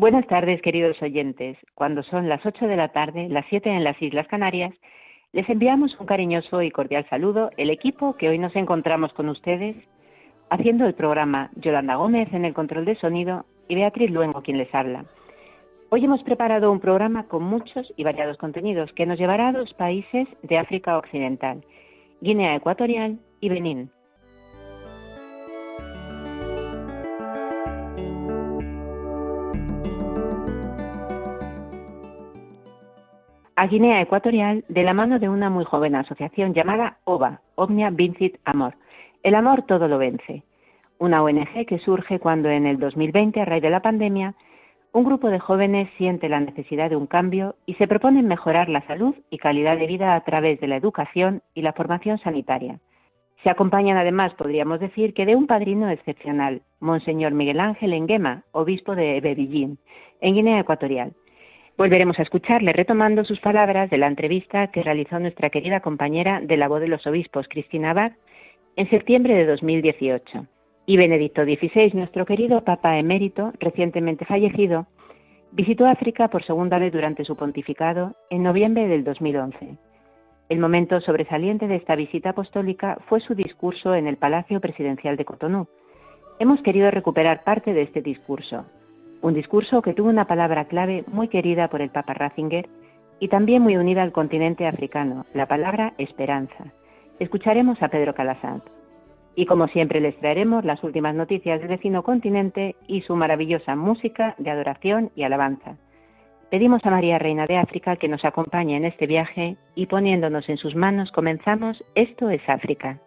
Buenas tardes, queridos oyentes. Cuando son las 8 de la tarde, las 7 en las Islas Canarias, les enviamos un cariñoso y cordial saludo, el equipo que hoy nos encontramos con ustedes, haciendo el programa Yolanda Gómez en el control de sonido y Beatriz Luengo quien les habla. Hoy hemos preparado un programa con muchos y variados contenidos que nos llevará a dos países de África Occidental, Guinea Ecuatorial y Benín. a Guinea Ecuatorial de la mano de una muy joven asociación llamada OVA, Omnia Vincit Amor. El amor todo lo vence. Una ONG que surge cuando en el 2020, a raíz de la pandemia, un grupo de jóvenes siente la necesidad de un cambio y se proponen mejorar la salud y calidad de vida a través de la educación y la formación sanitaria. Se acompañan además, podríamos decir, que de un padrino excepcional, Monseñor Miguel Ángel Enguema, obispo de Bebillín, en Guinea Ecuatorial, Volveremos a escucharle retomando sus palabras de la entrevista que realizó nuestra querida compañera de la voz de los obispos, Cristina Abad, en septiembre de 2018. Y Benedicto XVI, nuestro querido Papa emérito, recientemente fallecido, visitó África por segunda vez durante su pontificado en noviembre del 2011. El momento sobresaliente de esta visita apostólica fue su discurso en el Palacio Presidencial de Cotonú. Hemos querido recuperar parte de este discurso, un discurso que tuvo una palabra clave muy querida por el Papa Ratzinger y también muy unida al continente africano, la palabra esperanza. Escucharemos a Pedro Calasant. Y como siempre les traeremos las últimas noticias del vecino continente y su maravillosa música de adoración y alabanza. Pedimos a María Reina de África que nos acompañe en este viaje y poniéndonos en sus manos comenzamos Esto es África.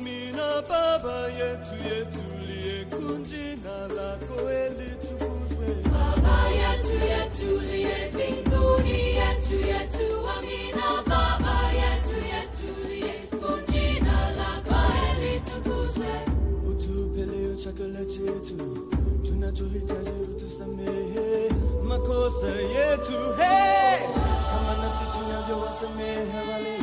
amina baba yetu yetu liye kunjina lako elitukuzwe baba yetu yetu liye binguni yetu yetu amina. Baba yetu yetu liye kunjina lako elitukuzwe utupele chakula chetu tunachohitaji utusamehe. Makosa yetu hey! kama nasi tunavyowasamehe wale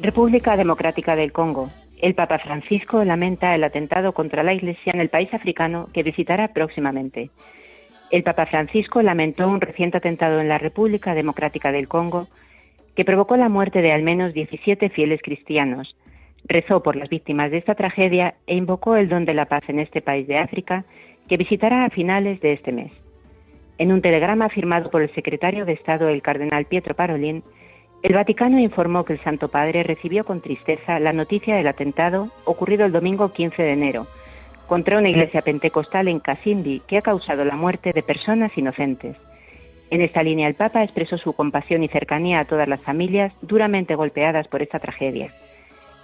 República Democrática del Congo. El Papa Francisco lamenta el atentado contra la Iglesia en el país africano que visitará próximamente. El Papa Francisco lamentó un reciente atentado en la República Democrática del Congo que provocó la muerte de al menos 17 fieles cristianos. Rezó por las víctimas de esta tragedia e invocó el don de la paz en este país de África que visitará a finales de este mes. En un telegrama firmado por el secretario de Estado, el cardenal Pietro Parolin, el Vaticano informó que el Santo Padre recibió con tristeza la noticia del atentado ocurrido el domingo 15 de enero contra una iglesia pentecostal en Kasindi que ha causado la muerte de personas inocentes. En esta línea el Papa expresó su compasión y cercanía a todas las familias duramente golpeadas por esta tragedia.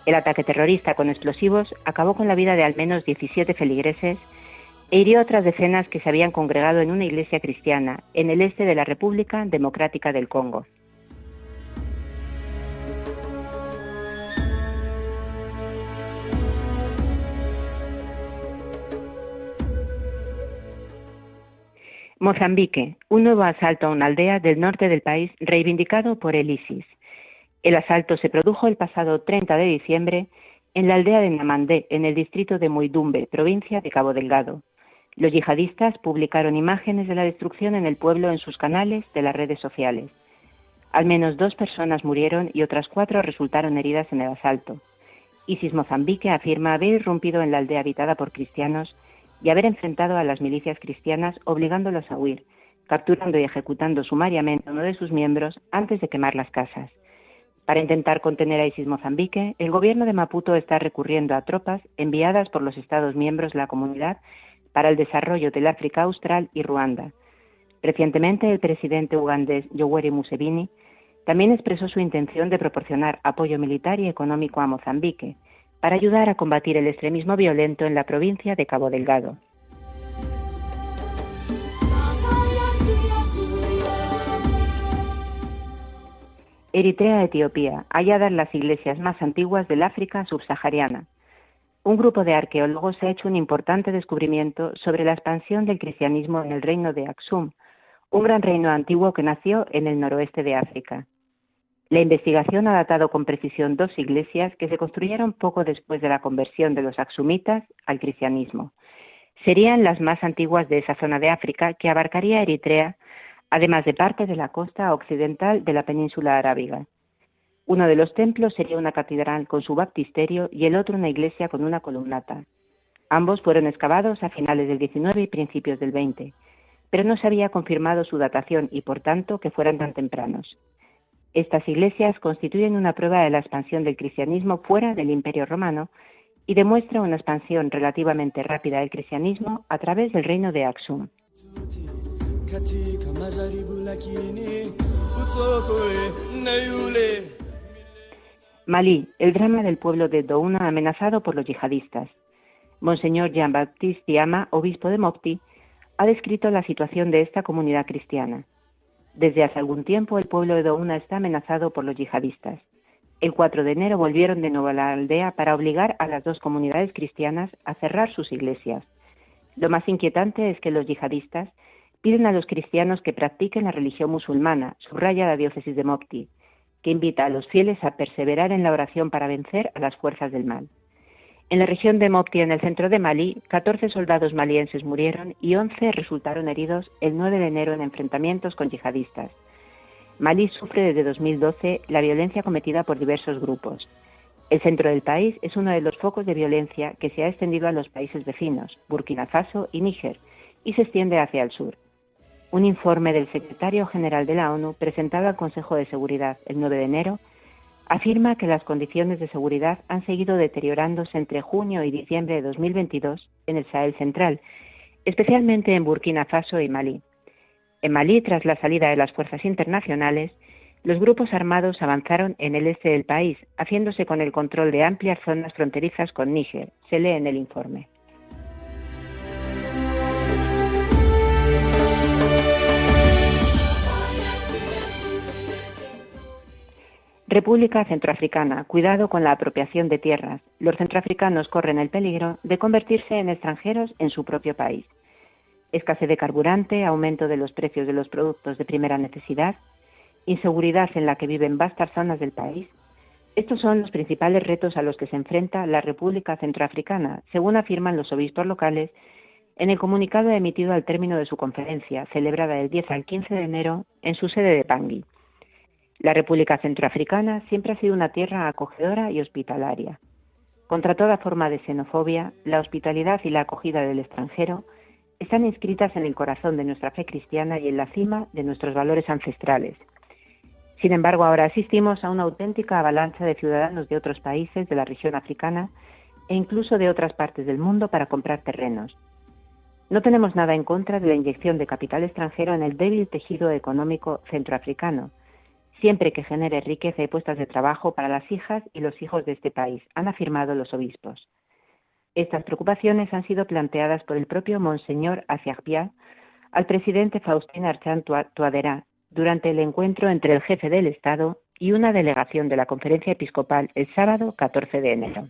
El ataque terrorista con explosivos acabó con la vida de al menos 17 feligreses e hirió otras decenas que se habían congregado en una iglesia cristiana en el este de la República Democrática del Congo. Mozambique, un nuevo asalto a una aldea del norte del país reivindicado por el ISIS. El asalto se produjo el pasado 30 de diciembre en la aldea de Namandé, en el distrito de Muidumbe, provincia de Cabo Delgado. Los yihadistas publicaron imágenes de la destrucción en el pueblo en sus canales de las redes sociales. Al menos dos personas murieron y otras cuatro resultaron heridas en el asalto. ISIS Mozambique afirma haber irrumpido en la aldea habitada por cristianos y haber enfrentado a las milicias cristianas obligándolos a huir, capturando y ejecutando sumariamente a uno de sus miembros antes de quemar las casas. Para intentar contener a ISIS Mozambique, el gobierno de Maputo está recurriendo a tropas enviadas por los Estados miembros de la comunidad para el desarrollo del África Austral y Ruanda. Recientemente, el presidente ugandés Yoweri Museveni también expresó su intención de proporcionar apoyo militar y económico a Mozambique para ayudar a combatir el extremismo violento en la provincia de Cabo Delgado. Eritrea-Etiopía, halladas las iglesias más antiguas del África subsahariana. Un grupo de arqueólogos ha hecho un importante descubrimiento sobre la expansión del cristianismo en el reino de Aksum, un gran reino antiguo que nació en el noroeste de África. La investigación ha datado con precisión dos iglesias que se construyeron poco después de la conversión de los axumitas al cristianismo. Serían las más antiguas de esa zona de África que abarcaría Eritrea, además de parte de la costa occidental de la península arábiga. Uno de los templos sería una catedral con su baptisterio y el otro una iglesia con una columnata. Ambos fueron excavados a finales del 19 y principios del 20, pero no se había confirmado su datación y por tanto que fueran tan tempranos. Estas iglesias constituyen una prueba de la expansión del cristianismo fuera del Imperio romano y demuestra una expansión relativamente rápida del cristianismo a través del reino de Aksum. Malí, el drama del pueblo de Douna amenazado por los yihadistas. Monseñor Jean-Baptiste Diama, obispo de Mopti, ha descrito la situación de esta comunidad cristiana. Desde hace algún tiempo el pueblo de Douna está amenazado por los yihadistas. El 4 de enero volvieron de nuevo a la aldea para obligar a las dos comunidades cristianas a cerrar sus iglesias. Lo más inquietante es que los yihadistas piden a los cristianos que practiquen la religión musulmana, subraya la diócesis de Mopti, que invita a los fieles a perseverar en la oración para vencer a las fuerzas del mal. En la región de Mopti, en el centro de Mali, 14 soldados malienses murieron y 11 resultaron heridos el 9 de enero en enfrentamientos con yihadistas. Mali sufre desde 2012 la violencia cometida por diversos grupos. El centro del país es uno de los focos de violencia que se ha extendido a los países vecinos, Burkina Faso y Níger, y se extiende hacia el sur. Un informe del secretario general de la ONU presentado al Consejo de Seguridad el 9 de enero afirma que las condiciones de seguridad han seguido deteriorándose entre junio y diciembre de 2022 en el Sahel central, especialmente en Burkina Faso y Malí. En Malí, tras la salida de las fuerzas internacionales, los grupos armados avanzaron en el este del país, haciéndose con el control de amplias zonas fronterizas con Níger, se lee en el informe. República Centroafricana. Cuidado con la apropiación de tierras. Los centroafricanos corren el peligro de convertirse en extranjeros en su propio país. Escasez de carburante, aumento de los precios de los productos de primera necesidad, inseguridad en la que viven vastas zonas del país. Estos son los principales retos a los que se enfrenta la República Centroafricana, según afirman los obispos locales en el comunicado emitido al término de su conferencia, celebrada del 10 al 15 de enero en su sede de Pangui. La República Centroafricana siempre ha sido una tierra acogedora y hospitalaria. Contra toda forma de xenofobia, la hospitalidad y la acogida del extranjero están inscritas en el corazón de nuestra fe cristiana y en la cima de nuestros valores ancestrales. Sin embargo, ahora asistimos a una auténtica avalancha de ciudadanos de otros países de la región africana e incluso de otras partes del mundo para comprar terrenos. No tenemos nada en contra de la inyección de capital extranjero en el débil tejido económico centroafricano, siempre que genere riqueza y puestas de trabajo para las hijas y los hijos de este país, han afirmado los obispos. Estas preocupaciones han sido planteadas por el propio Monseñor Aciagpia al presidente Faustín Archán Tuadera durante el encuentro entre el jefe del Estado y una delegación de la Conferencia Episcopal el sábado 14 de enero.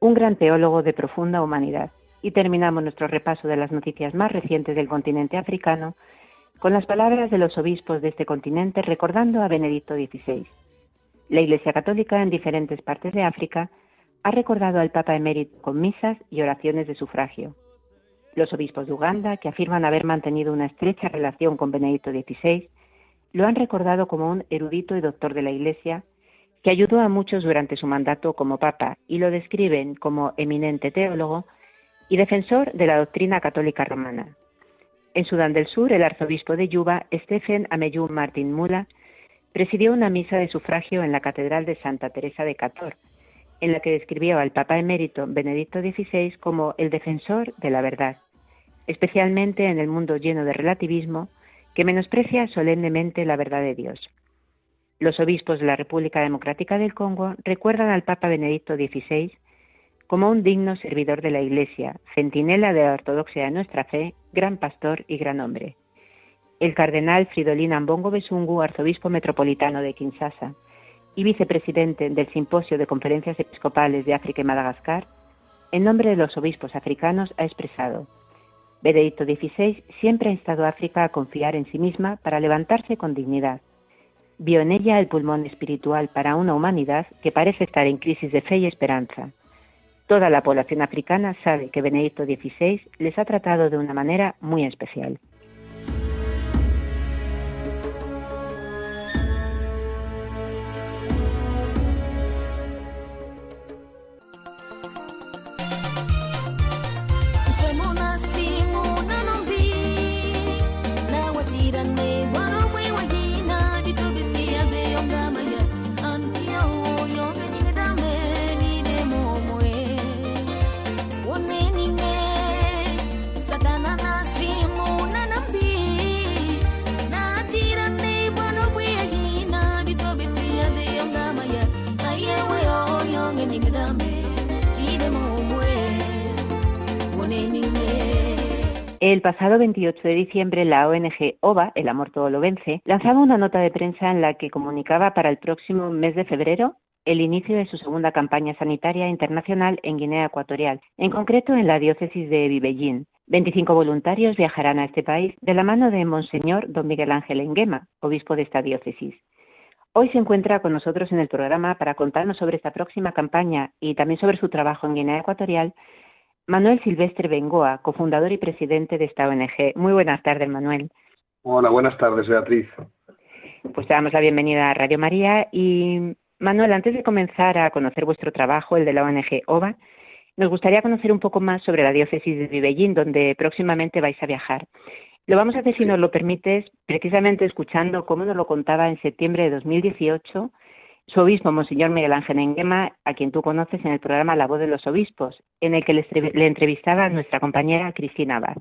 Un gran teólogo de profunda humanidad, y terminamos nuestro repaso de las noticias más recientes del continente africano con las palabras de los obispos de este continente recordando a Benedicto XVI. La Iglesia Católica en diferentes partes de África ha recordado al Papa emérito con misas y oraciones de sufragio. Los obispos de Uganda, que afirman haber mantenido una estrecha relación con Benedicto XVI, lo han recordado como un erudito y doctor de la Iglesia que ayudó a muchos durante su mandato como papa y lo describen como eminente teólogo y defensor de la doctrina católica romana. En Sudán del Sur, el arzobispo de Yuba, Stephen Ameyu Martin Mula, presidió una misa de sufragio en la Catedral de Santa Teresa de Cator, en la que describió al Papa emérito Benedicto XVI como el defensor de la verdad, especialmente en el mundo lleno de relativismo que menosprecia solemnemente la verdad de Dios. Los obispos de la República Democrática del Congo recuerdan al Papa Benedicto XVI como un digno servidor de la Iglesia, centinela de la ortodoxia de nuestra fe, gran pastor y gran hombre. El cardenal Fridolin Ambongo Besungu, arzobispo metropolitano de Kinshasa y vicepresidente del Simposio de Conferencias Episcopales de África y Madagascar, en nombre de los obispos africanos ha expresado Benedicto XVI siempre ha instado a África a confiar en sí misma para levantarse con dignidad. Vio en ella el pulmón espiritual para una humanidad que parece estar en crisis de fe y esperanza. Toda la población africana sabe que Benedicto XVI les ha tratado de una manera muy especial. El pasado 28 de diciembre, la ONG OVA, El Amor Todo Lo Vence, lanzaba una nota de prensa en la que comunicaba para el próximo mes de febrero el inicio de su segunda campaña sanitaria internacional en Guinea Ecuatorial, en concreto en la diócesis de Vivellín. 25 voluntarios viajarán a este país de la mano de Monseñor Don Miguel Ángel Enguema, obispo de esta diócesis. Hoy se encuentra con nosotros en el programa para contarnos sobre esta próxima campaña y también sobre su trabajo en Guinea Ecuatorial Manuel Silvestre Bengoa, cofundador y presidente de esta ONG. Muy buenas tardes, Manuel. Hola, buenas tardes, Beatriz. Pues te damos la bienvenida a Radio María y Manuel, antes de comenzar a conocer vuestro trabajo, el de la ONG OVA, nos gustaría conocer un poco más sobre la diócesis de Vivellín, donde próximamente vais a viajar. Lo vamos a hacer, si nos lo permites, precisamente escuchando cómo nos lo contaba en septiembre de 2018 su obispo, Monseñor Miguel Ángel Enguema, a quien tú conoces en el programa La Voz de los Obispos, en el que le, entrevistaba nuestra compañera Cristina Abad.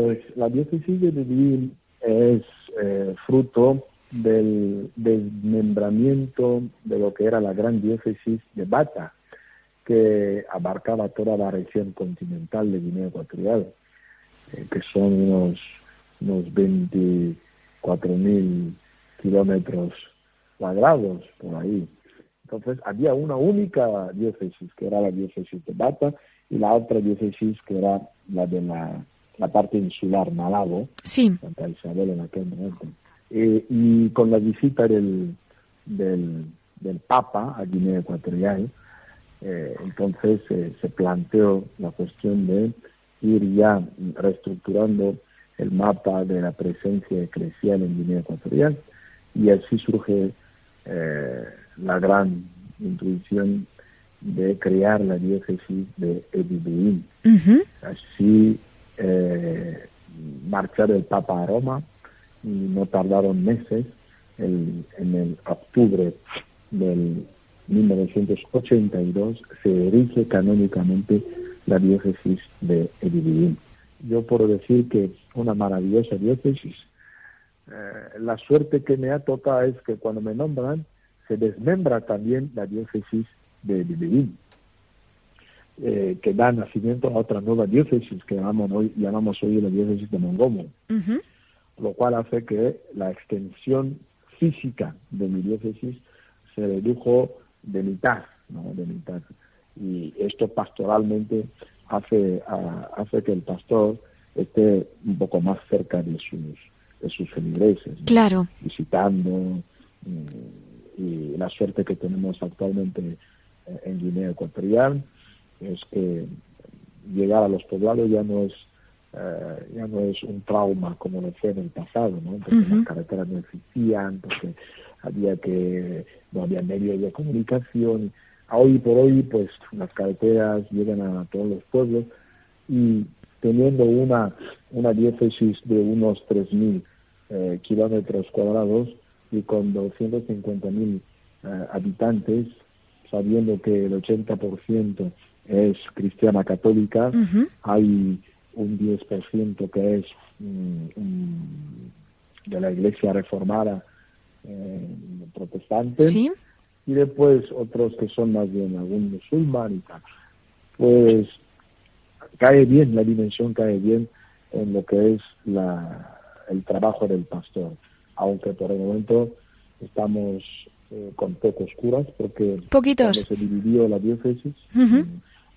Pues la diócesis de Medellín es eh, fruto del desmembramiento de lo que era la gran diócesis de Bata, que abarcaba toda la región continental de Guinea Ecuatorial, eh, que son unos, unos 24 mil kilómetros cuadrados por ahí. Entonces había una única diócesis, que era la diócesis de Bata, y la otra diócesis que era la de la la parte insular, Malabo, Santa Isabel en aquel momento. Eh, y con la visita del, del, Papa a Guinea Ecuatorial, eh, entonces eh, se planteó la cuestión de ir ya reestructurando el mapa de la presencia eclesial en Guinea Ecuatorial y así surge la gran intuición de crear la diócesis de Edibuín. Así eh, marchar el Papa a Roma y no tardaron meses. en el octubre del 1982 se erige canónicamente la diócesis de Edividín. Yo puedo decir que una maravillosa diócesis. Eh, la suerte que me ha tocado es que cuando me nombran se desmembra también la diócesis de Edividín. Eh, que da nacimiento a otra nueva diócesis que llamamos hoy, llamamos hoy la diócesis de Mongomo, lo cual hace que la extensión física de mi diócesis se redujo de mitad, ¿no? de mitad. Y esto pastoralmente hace, hace que el pastor esté un poco más cerca de sus, de sus feligreses, claro. visitando. Mm, y la suerte que tenemos actualmente en Guinea Ecuatorial es que llegar a los poblados ya no es eh, ya no es un trauma como lo fue en el pasado, ¿no? Porque las carreteras no existían, porque había que no había medios de comunicación. Hoy por hoy, pues las carreteras llegan a todos los pueblos y teniendo una una diócesis de unos 3.000 eh, kilómetros cuadrados y con 250.000 eh, habitantes, sabiendo que el 80% es cristiana católica, hay un 10% que es mm, de la iglesia reformada eh, protestante, y después otros que son más bien algún musulmán y tal. Pues cae bien, la dimensión cae bien en lo que es la, el trabajo del pastor, aunque por el momento estamos eh, con pocos curas porque Poquitos. se dividió la diócesis. Mm,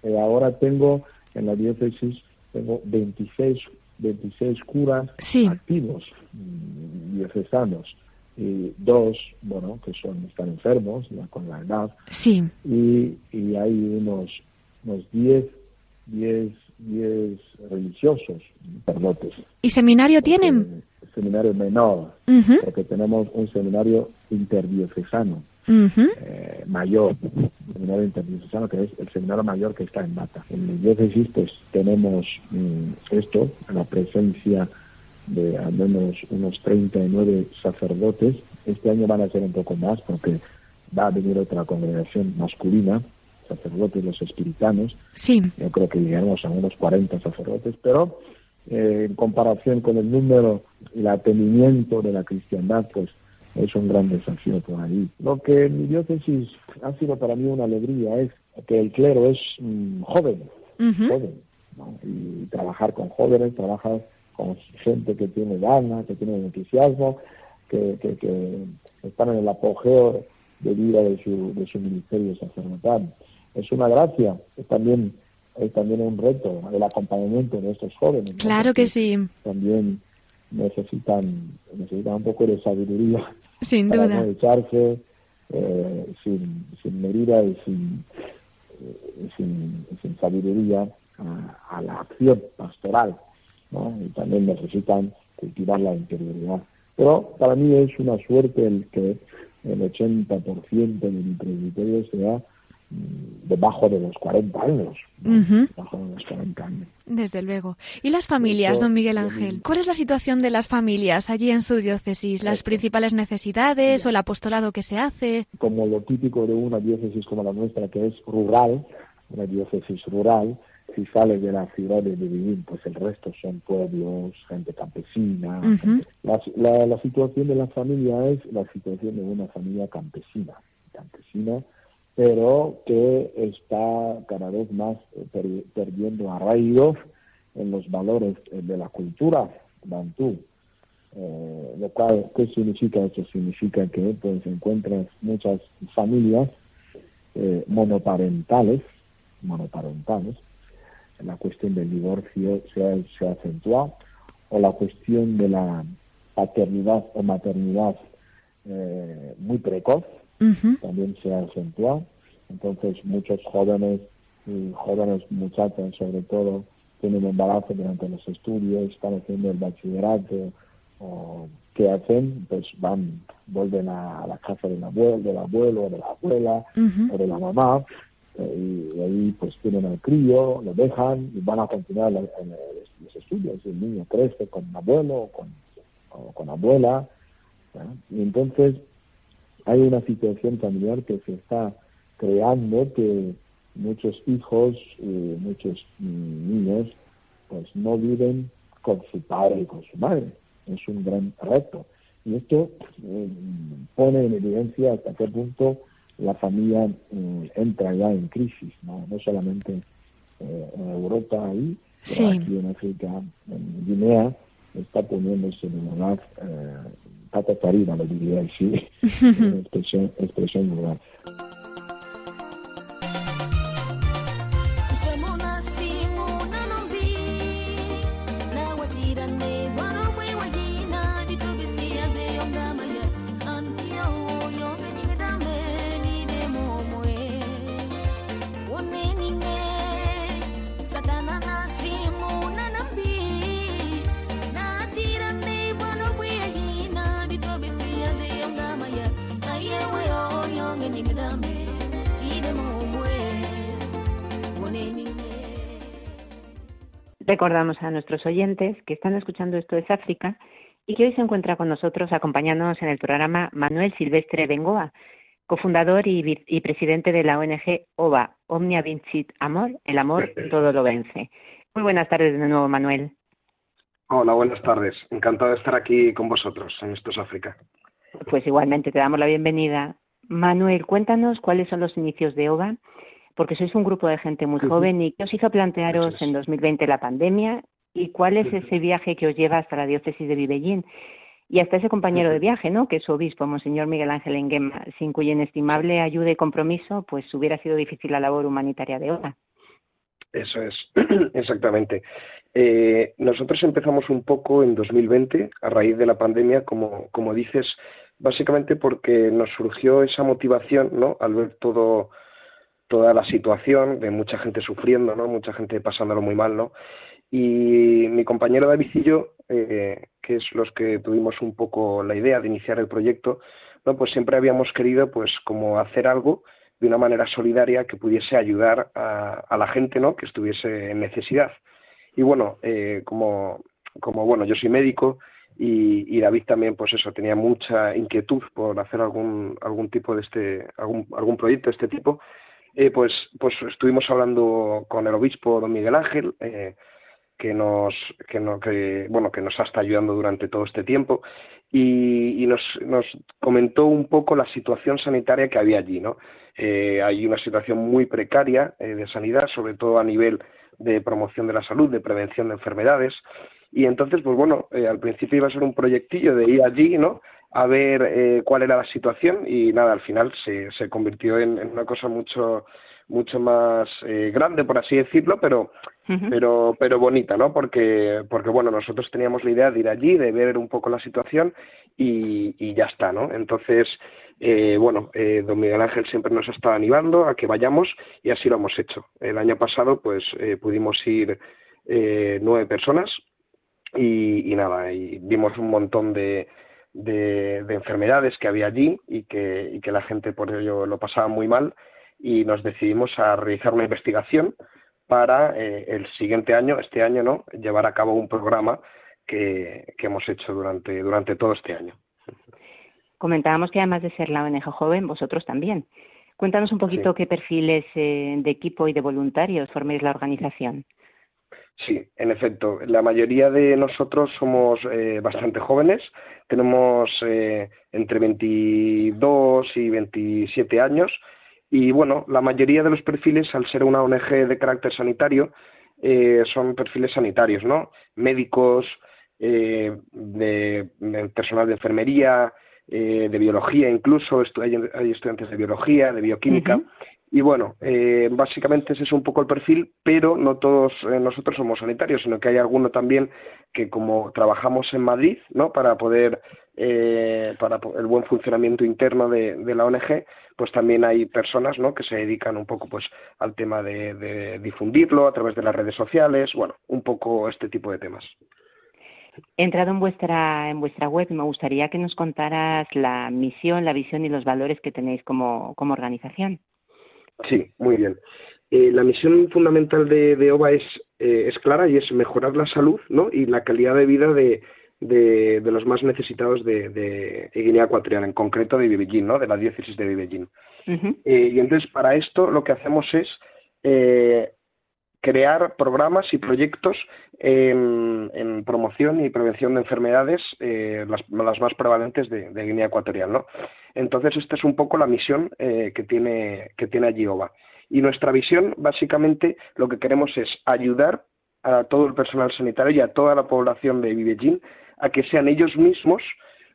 eh, ahora tengo en la diócesis tengo 26, 26 curas activos mm, diocesanos y dos, bueno, que son están enfermos ya con la edad. Sí. Y, y hay unos unos 10 10 10 religiosos, perdotes. ¿Y seminario tienen? seminario menor, porque tenemos un seminario interdiocesano eh, mayor, seminario que es el seminario mayor que está en Mata. En mi diócesis pues tenemos mm, esto, la presencia de al menos unos 39 sacerdotes. Este año van a ser un poco más porque va a venir otra congregación masculina, sacerdotes los espiritanos. Sí. Yo creo que llegaremos a unos 40 sacerdotes, pero eh, en comparación con el número y el atendimiento de la cristiandad, pues es un gran desafío por ahí. Lo que mi diócesis ha sido para mí una alegría es que el clero es mm, joven, joven, y trabajar con jóvenes, trabajar con gente que tiene ganas, que tiene entusiasmo, que, que, están en el apogeo de vida de su, de su ministerio sacerdotal. Es una gracia, es también es también un reto el acompañamiento de estos jóvenes. Claro que sí. También necesitan, necesitan un poco de sabiduría. Sin para duda. No echarse eh, sin, sin medida y sin, eh, sin, sin, sabiduría a, la acción pastoral. ¿no? Y también necesitan cultivar la interioridad. Pero para mí es una suerte el que el 80% de mi presbiterio sea debajo de los 40 años. Debajo de los 40 años. Desde luego. ¿Y las familias, don Miguel Ángel? ¿Cuál es la situación de las familias allí en su diócesis? ¿Las principales necesidades o el apostolado que se hace? Como lo típico de una diócesis como la nuestra, que es rural, una diócesis rural, si sale de la ciudad de vivir, pues el resto son pueblos, gente campesina. la, la situación de la familia es la situación de una familia campesina. Campesina pero que está cada vez más eh, perdiendo arraigo en los valores eh, de la cultura bantú. Eh, lo cual, ¿qué significa eso? Significa que pues encuentras muchas familias monoparentales, monoparentales, la cuestión del divorcio se, se acentúa, o la cuestión de la paternidad o maternidad muy precoz, también se ha acentuado. Entonces muchos jóvenes y jóvenes muchachas sobre todo tienen embarazo durante los estudios, están haciendo el bachillerato o qué hacen, pues van, vuelven a, la casa del abuelo, del abuelo o de la abuela o de la mamá eh, y, ahí pues tienen al crío, lo dejan y van a continuar en, los estudios. El niño crece con abuelo o con, con abuela. Y entonces hay una situación familiar que se está creando que muchos hijos y muchos niños pues no viven con su padre y con su madre. Es un gran reto. Y esto eh, pone en evidencia hasta qué punto la familia eh, entra ya en crisis, ¿no? no solamente en Europa ahí, aquí en África, en Guinea, está poniéndose en lugar eh, patas arriba, lo diría así, expresión, Recordamos a nuestros oyentes que están escuchando esto es África y que hoy se encuentra con nosotros acompañándonos en el programa Manuel Silvestre Bengoa, cofundador y, y presidente de la ONG OVA, Omnia Vincit Amor, el amor todo lo vence. Muy buenas tardes de nuevo, Manuel. Hola, buenas tardes. Encantado de estar aquí con vosotros en Esto es África. Pues igualmente te damos la bienvenida. Manuel, cuéntanos cuáles son los inicios de OVA porque sois un grupo de gente muy joven y qué os hizo plantearos en 2020 la pandemia y cuál es ese viaje que os lleva hasta la diócesis de Vivellín y hasta ese compañero de viaje, ¿no? Que es su obispo, Monseñor Miguel Ángel Enguema, sin cuya inestimable ayuda y compromiso, pues hubiera sido difícil la labor humanitaria de ONA. Eso es, exactamente. Eh, nosotros empezamos un poco en 2020, a raíz de la pandemia, como, como dices, básicamente porque nos surgió esa motivación, ¿no? Al ver todo toda la situación de mucha gente sufriendo, ¿no? Mucha gente pasándolo muy mal, ¿no? Y mi compañero David y yo, eh, que es los que tuvimos un poco la idea de iniciar el proyecto, ¿no? Pues siempre habíamos querido, pues, como hacer algo de una manera solidaria que pudiese ayudar a, la gente, ¿no? Que estuviese en necesidad. Y bueno, eh, como, como, bueno, yo soy médico, y, y, David también pues eso tenía mucha inquietud por hacer algún algún tipo de este algún algún proyecto de este tipo eh, pues, pues estuvimos hablando con el obispo don Miguel Ángel, eh, que nos, que, no, que, bueno, que nos ha estado ayudando durante todo este tiempo, y, nos, nos, comentó un poco la situación sanitaria que había allí, ¿no? Eh, hay una situación muy precaria de sanidad, sobre todo a nivel de promoción de la salud, de prevención de enfermedades, y entonces, pues bueno, al principio iba a ser un proyectillo de ir allí, ¿no? A ver eh, cuál era la situación y nada, al final se, se convirtió en, una cosa mucho mucho más eh, grande, por así decirlo, pero, pero, pero bonita, ¿no? Porque, porque, bueno, nosotros teníamos la idea de ir allí, de ver un poco la situación y, y ya está, ¿no? Entonces, eh, bueno, eh, don Miguel Ángel siempre nos ha estado animando a que vayamos y así lo hemos hecho. El año pasado, pues, pudimos ir nueve personas y, y nada, y vimos un montón de, de, enfermedades que había allí y que, y que la gente por ello lo pasaba muy mal y nos decidimos a realizar una investigación para eh, el siguiente año, este año no, llevar a cabo un programa que, que hemos hecho durante, durante todo este año. Comentábamos que además de ser la ONG joven, vosotros también. Cuéntanos un poquito qué perfiles eh, de equipo y de voluntarios forméis la organización. Sí, en efecto. La mayoría de nosotros somos eh, bastante jóvenes. Tenemos eh, entre 22 y 27 años. Y bueno, la mayoría de los perfiles, al ser una ONG de carácter sanitario, eh, son perfiles sanitarios, ¿no? Médicos, de, personal de enfermería, de biología incluso, hay, estudiantes de biología, de bioquímica. Y bueno, eh, básicamente ese es un poco el perfil, pero no todos eh, nosotros somos sanitarios, sino que hay alguno también que como trabajamos en Madrid, ¿no? Para poder, eh, para el buen funcionamiento interno de, la ONG, pues también hay personas, ¿no? Que se dedican un poco, pues, al tema de, difundirlo a través de las redes sociales, bueno, un poco este tipo de temas. Entrado en vuestra, en vuestra web me gustaría que nos contaras la misión, la visión y los valores que tenéis como, como organización. Sí, muy bien. Eh, la misión fundamental de, de OVA es, eh, es clara y es mejorar la salud ¿no? y la calidad de vida de, de, los más necesitados de, de, Guinea Ecuatorial, en concreto de Vivellín, ¿no? de la diócesis de Vivellín. Eh, y entonces, para esto lo que hacemos es crear programas y proyectos en, promoción y prevención de enfermedades, las, las, más prevalentes de, Guinea Ecuatorial. ¿no? Entonces, esta es un poco la misión eh, que, tiene, que tiene allí OVA. Y nuestra visión, básicamente, lo que queremos es ayudar a todo el personal sanitario y a toda la población de Vivellín a que sean ellos mismos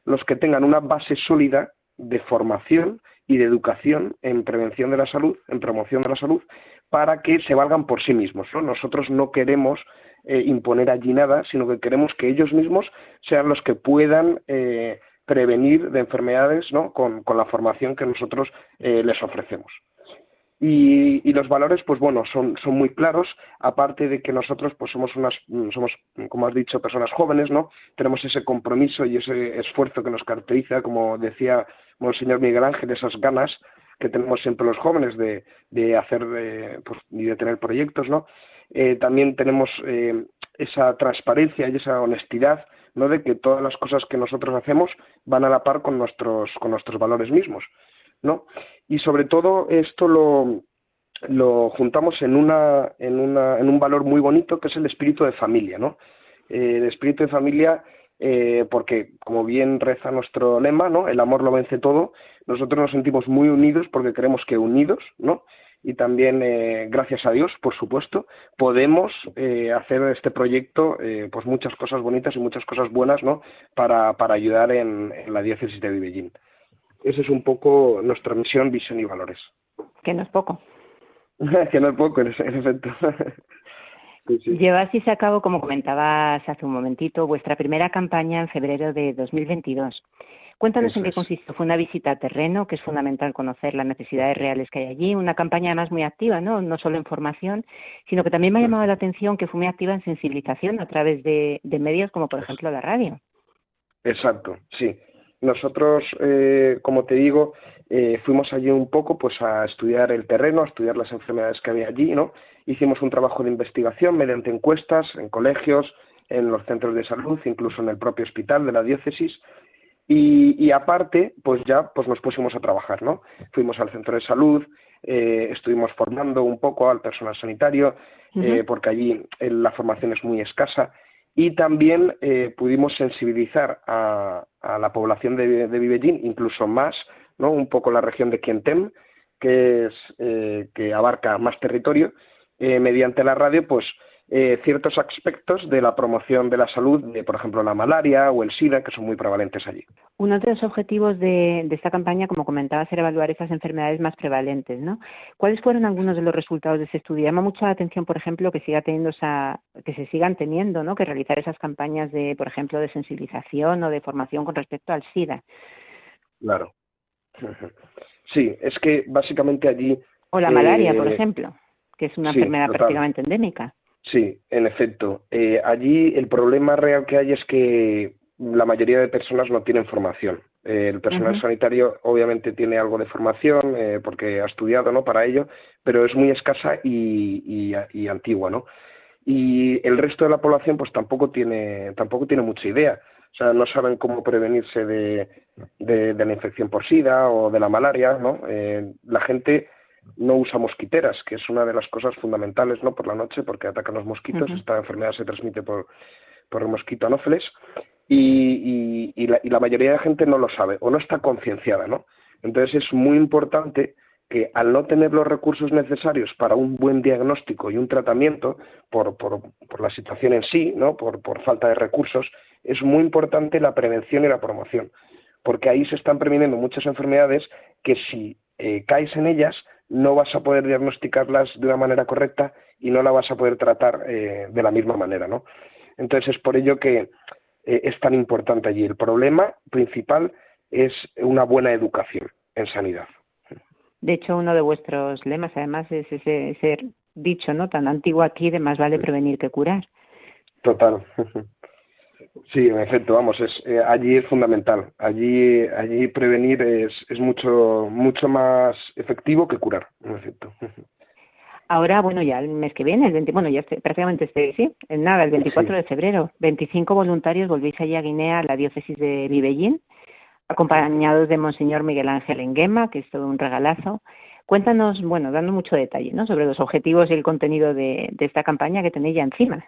los que tengan una base sólida de formación y de educación en prevención de la salud, en promoción de la salud, para que se valgan por sí mismos. Nosotros no queremos eh, imponer allí nada, sino que queremos que ellos mismos sean los que puedan eh, prevenir de enfermedades con, la formación que nosotros eh, les ofrecemos. Y, los valores, pues bueno, son, son muy claros, aparte de que nosotros pues somos unas, somos, como has dicho, personas jóvenes, ¿no? Tenemos ese compromiso y ese esfuerzo que nos caracteriza, como decía Monseñor Miguel Ángel, esas ganas que tenemos siempre los jóvenes de, de hacer pues, y de tener proyectos, ¿no? Eh, también tenemos eh, esa transparencia y esa honestidad, ¿no? De que todas las cosas que nosotros hacemos van a la par con nuestros, con nuestros valores mismos. ¿no? Y sobre todo esto lo, lo juntamos en, una, en, una, en un valor muy bonito que es el espíritu de familia, ¿no? Eh, el espíritu de familia, eh, porque como bien reza nuestro lema, ¿no? El amor lo vence todo. Nosotros nos sentimos muy unidos porque creemos que unidos, ¿no? Y también, eh, gracias a Dios, por supuesto, podemos hacer este proyecto, pues muchas cosas bonitas y muchas cosas buenas, ¿no? Para, para ayudar en, en la diócesis de Vivellín. Esa es un poco nuestra misión, visión y valores. Que no es poco. que no es poco, en efecto. Llevasteis a cabo, como comentabas hace un momentito, vuestra primera campaña en febrero de 2022. Cuéntanos en qué consistió. Fue una visita a terreno, que es fundamental conocer las necesidades reales que hay allí. Una campaña además muy activa, ¿no? No solo en formación, sino que también me ha llamado la atención que fue muy activa en sensibilización a través de medios como, por ejemplo, la radio. Exacto, sí. Nosotros, eh, como te digo, eh, fuimos allí un poco pues a estudiar el terreno, a estudiar las enfermedades que había allí, ¿no? Hicimos un trabajo de investigación mediante encuestas en colegios, en los centros de salud, incluso en el propio hospital de la diócesis. Y, aparte, pues ya pues nos pusimos a trabajar, ¿no? Fuimos al centro de salud, eh, estuvimos formando un poco al personal sanitario, porque allí la formación es muy escasa y también eh, pudimos sensibilizar a, la población de, de, Vivellín, incluso más, ¿no? un poco la región de Quientem, que, es, eh, que abarca más territorio, eh, mediante la radio, pues eh, ciertos aspectos de la promoción de la salud, de, por ejemplo, la malaria o el SIDA, que son muy prevalentes allí. Uno de los objetivos de, esta campaña, como comentabas, era evaluar esas enfermedades más prevalentes, ¿no? ¿Cuáles fueron algunos de los resultados de ese estudio? Llama mucho la atención, por ejemplo, que siga teniendo esa, que se sigan teniendo, ¿no? Que realizar esas campañas de, por ejemplo, de sensibilización o de formación con respecto al SIDA. Claro. Sí, es que básicamente allí. O la malaria, por eh, ejemplo, que es una enfermedad prácticamente endémica. Sí, en efecto. Eh, allí el problema real que hay es que la mayoría de personas no tienen formación. Eh, el personal sanitario obviamente tiene algo de formación eh, porque ha estudiado ¿no? para ello, pero es muy escasa y, y, antigua. ¿no? Y el resto de la población pues tampoco tiene, tampoco tiene mucha idea. O sea, no saben cómo prevenirse de, de, de la infección por SIDA o de la malaria. ¿no? la gente no usa mosquiteras, que es una de las cosas fundamentales, ¿no? Por la noche, porque atacan los mosquitos. Esta enfermedad se transmite por, por el mosquito anófeles y, y, la, y, la, mayoría de gente no lo sabe o no está concienciada, ¿no? Entonces es muy importante que al no tener los recursos necesarios para un buen diagnóstico y un tratamiento por, por, por la situación en sí, ¿no? Por, por falta de recursos, es muy importante la prevención y la promoción, porque ahí se están previniendo muchas enfermedades que si eh, caes en ellas no vas a poder diagnosticarlas de una manera correcta y no la vas a poder tratar eh, de la misma manera, ¿no? Entonces es por ello que eh, es tan importante allí. El problema principal es una buena educación en sanidad. De hecho, uno de vuestros lemas, además, es ese, ese dicho, ¿no? Tan antiguo aquí de más vale prevenir que curar. Total. Sí, en efecto, vamos, es, eh, allí es fundamental. Allí, allí prevenir es, es mucho, mucho más efectivo que curar, en efecto. Ahora, bueno, ya el mes que viene, el 20, bueno, ya prácticamente este, sí, en nada, el 24 de febrero, 25 voluntarios volvéis allí a Guinea, a la diócesis de Vivellín, acompañados de Monseñor Miguel Ángel Enguema, que es todo un regalazo. Cuéntanos, bueno, dando mucho detalle, ¿no?, sobre los objetivos y el contenido de, de esta campaña que tenéis ya encima.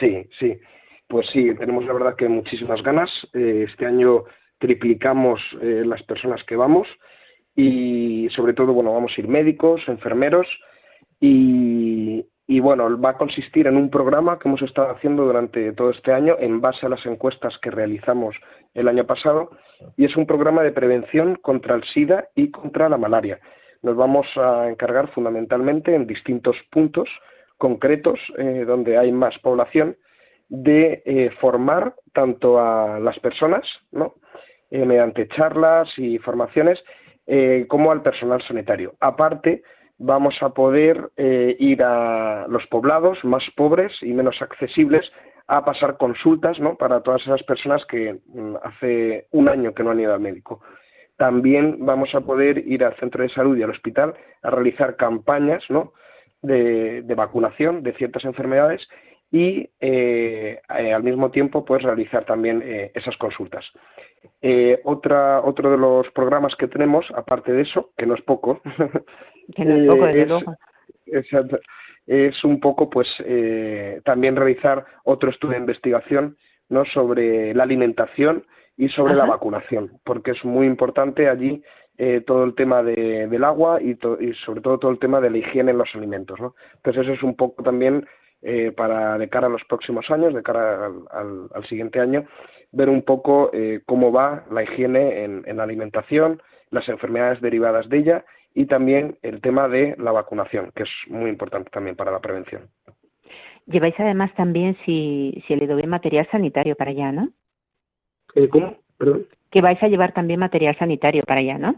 Sí, sí. Pues sí, tenemos la verdad que muchísimas ganas. Eh, este año triplicamos eh, las personas que vamos y sobre todo, bueno, vamos a ir médicos, enfermeros y, bueno, va a consistir en un programa que hemos estado haciendo durante todo este año en base a las encuestas que realizamos el año pasado y es un programa de prevención contra el SIDA y contra la malaria. Nos vamos a encargar fundamentalmente en distintos puntos concretos eh, donde hay más población de eh, formar tanto a las personas, ¿no? Eh, mediante charlas y formaciones, como al personal sanitario. Aparte, vamos a poder ir a los poblados más pobres y menos accesibles a pasar consultas ¿no? para todas esas personas que mm, hace un año que no han ido al médico. También vamos a poder ir al centro de salud y al hospital a realizar campañas ¿no? de, vacunación de ciertas enfermedades y eh, eh, al mismo tiempo pues realizar también eh, esas consultas. otra, otro de los programas que tenemos, aparte de eso, que no es poco, es, un poco pues también realizar otro estudio de investigación ¿no? sobre la alimentación y sobre la vacunación, porque es muy importante allí eh, todo el tema de, del agua y, y, sobre todo todo el tema de la higiene en los alimentos. ¿no? Entonces eso es un poco también eh, para de cara a los próximos años, de cara al, al, siguiente año, ver un poco eh, cómo va la higiene en, en, la alimentación, las enfermedades derivadas de ella y también el tema de la vacunación, que es muy importante también para la prevención. Lleváis además también, si, si he leído bien, material sanitario para allá, ¿no? ¿Cómo? Perdón que vais a llevar también material sanitario para allá, ¿no?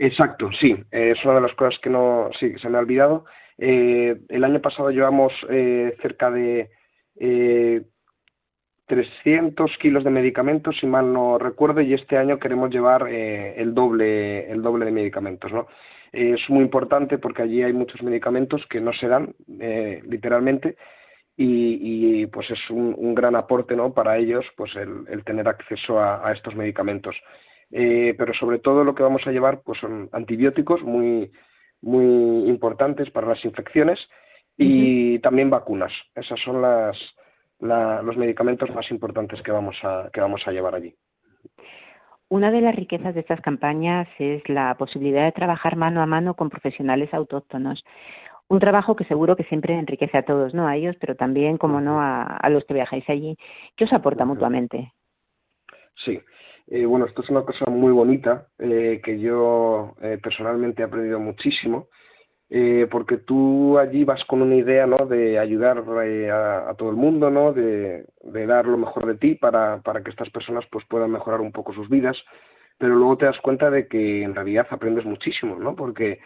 Exacto, sí, es una de las cosas que no, sí, se me ha olvidado. Eh, el año pasado llevamos eh, cerca de eh, 300 kilos de medicamentos, si mal no recuerdo, y este año queremos llevar eh, el doble, el doble de medicamentos, ¿no? es muy importante porque allí hay muchos medicamentos que no se dan, literalmente, y, pues es un, gran aporte ¿no? para ellos pues el, tener acceso a, estos medicamentos. Pero sobre todo lo que vamos a llevar pues son antibióticos muy, muy importantes para las infecciones y también vacunas. Esos son las, los medicamentos más importantes que vamos, a, que vamos a llevar allí. Una de las riquezas de estas campañas es la posibilidad de trabajar mano a mano con profesionales autóctonos un trabajo que seguro que siempre enriquece a todos, ¿no? A ellos, pero también, como no, a, los que viajáis allí. ¿Qué os aporta mutuamente? Sí, eh, bueno, esto es una cosa muy bonita eh, que yo eh, personalmente he aprendido muchísimo, porque tú allí vas con una idea, ¿no? De ayudar a, todo el mundo, ¿no? De, de, dar lo mejor de ti para, para que estas personas pues puedan mejorar un poco sus vidas, pero luego te das cuenta de que en realidad aprendes muchísimo, ¿no? Porque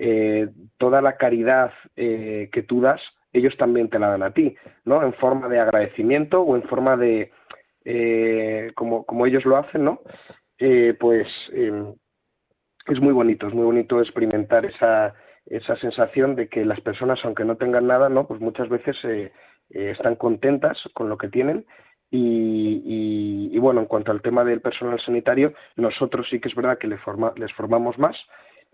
eh, toda la caridad eh, que tú das, ellos también te la dan a ti, ¿no? En forma de agradecimiento o en forma de, eh, como, como ellos lo hacen, ¿no? pues em, es muy bonito, es muy bonito experimentar esa, esa sensación de que las personas, aunque no tengan nada, ¿no? Pues muchas veces están contentas con lo que tienen y, bueno, en cuanto al tema del personal sanitario, nosotros sí que es verdad que les, forma, les formamos más,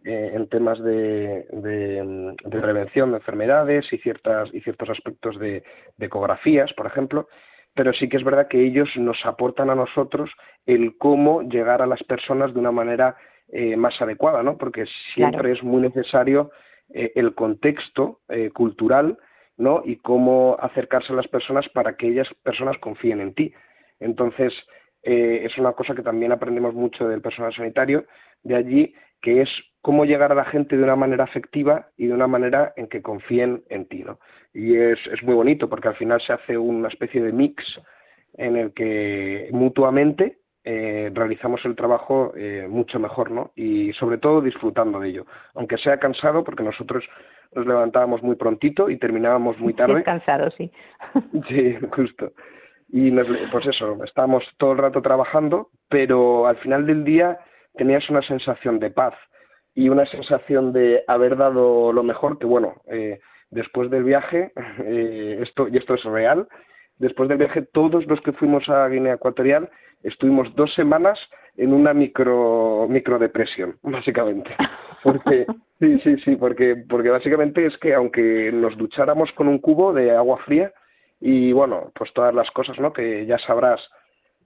eh, en temas de, de, prevención de enfermedades y, ciertas, y ciertos aspectos de, ecografías, por ejemplo, pero sí que es verdad que ellos nos aportan a nosotros el cómo llegar a las personas de una manera eh, más adecuada, ¿no? Porque siempre es muy necesario eh, el contexto cultural, ¿no? Y cómo acercarse a las personas para que ellas personas confíen en ti. Entonces, es una cosa que también aprendemos mucho del personal sanitario de allí, que es cómo llegar a la gente de una manera afectiva y de una manera en que confíen en ti, ¿no? Y es, es muy bonito porque al final se hace una especie de mix en el que mutuamente eh, realizamos el trabajo eh, mucho mejor, ¿no? Y sobre todo disfrutando de ello, aunque sea cansado porque nosotros nos levantábamos muy prontito y terminábamos muy tarde. cansado, sí. sí, justo. Y pues eso, estábamos todo el rato trabajando, pero al final del día tenías una sensación de paz y una sensación de haber dado lo mejor, que bueno, eh, después del viaje, eh, esto, y esto es real, después del viaje todos los que fuimos a Guinea Ecuatorial estuvimos dos semanas en una micro microdepresión, básicamente. Porque, sí, sí, sí, porque, porque básicamente es que aunque nos ducháramos con un cubo de agua fría y bueno, pues todas las cosas, ¿no? Que ya sabrás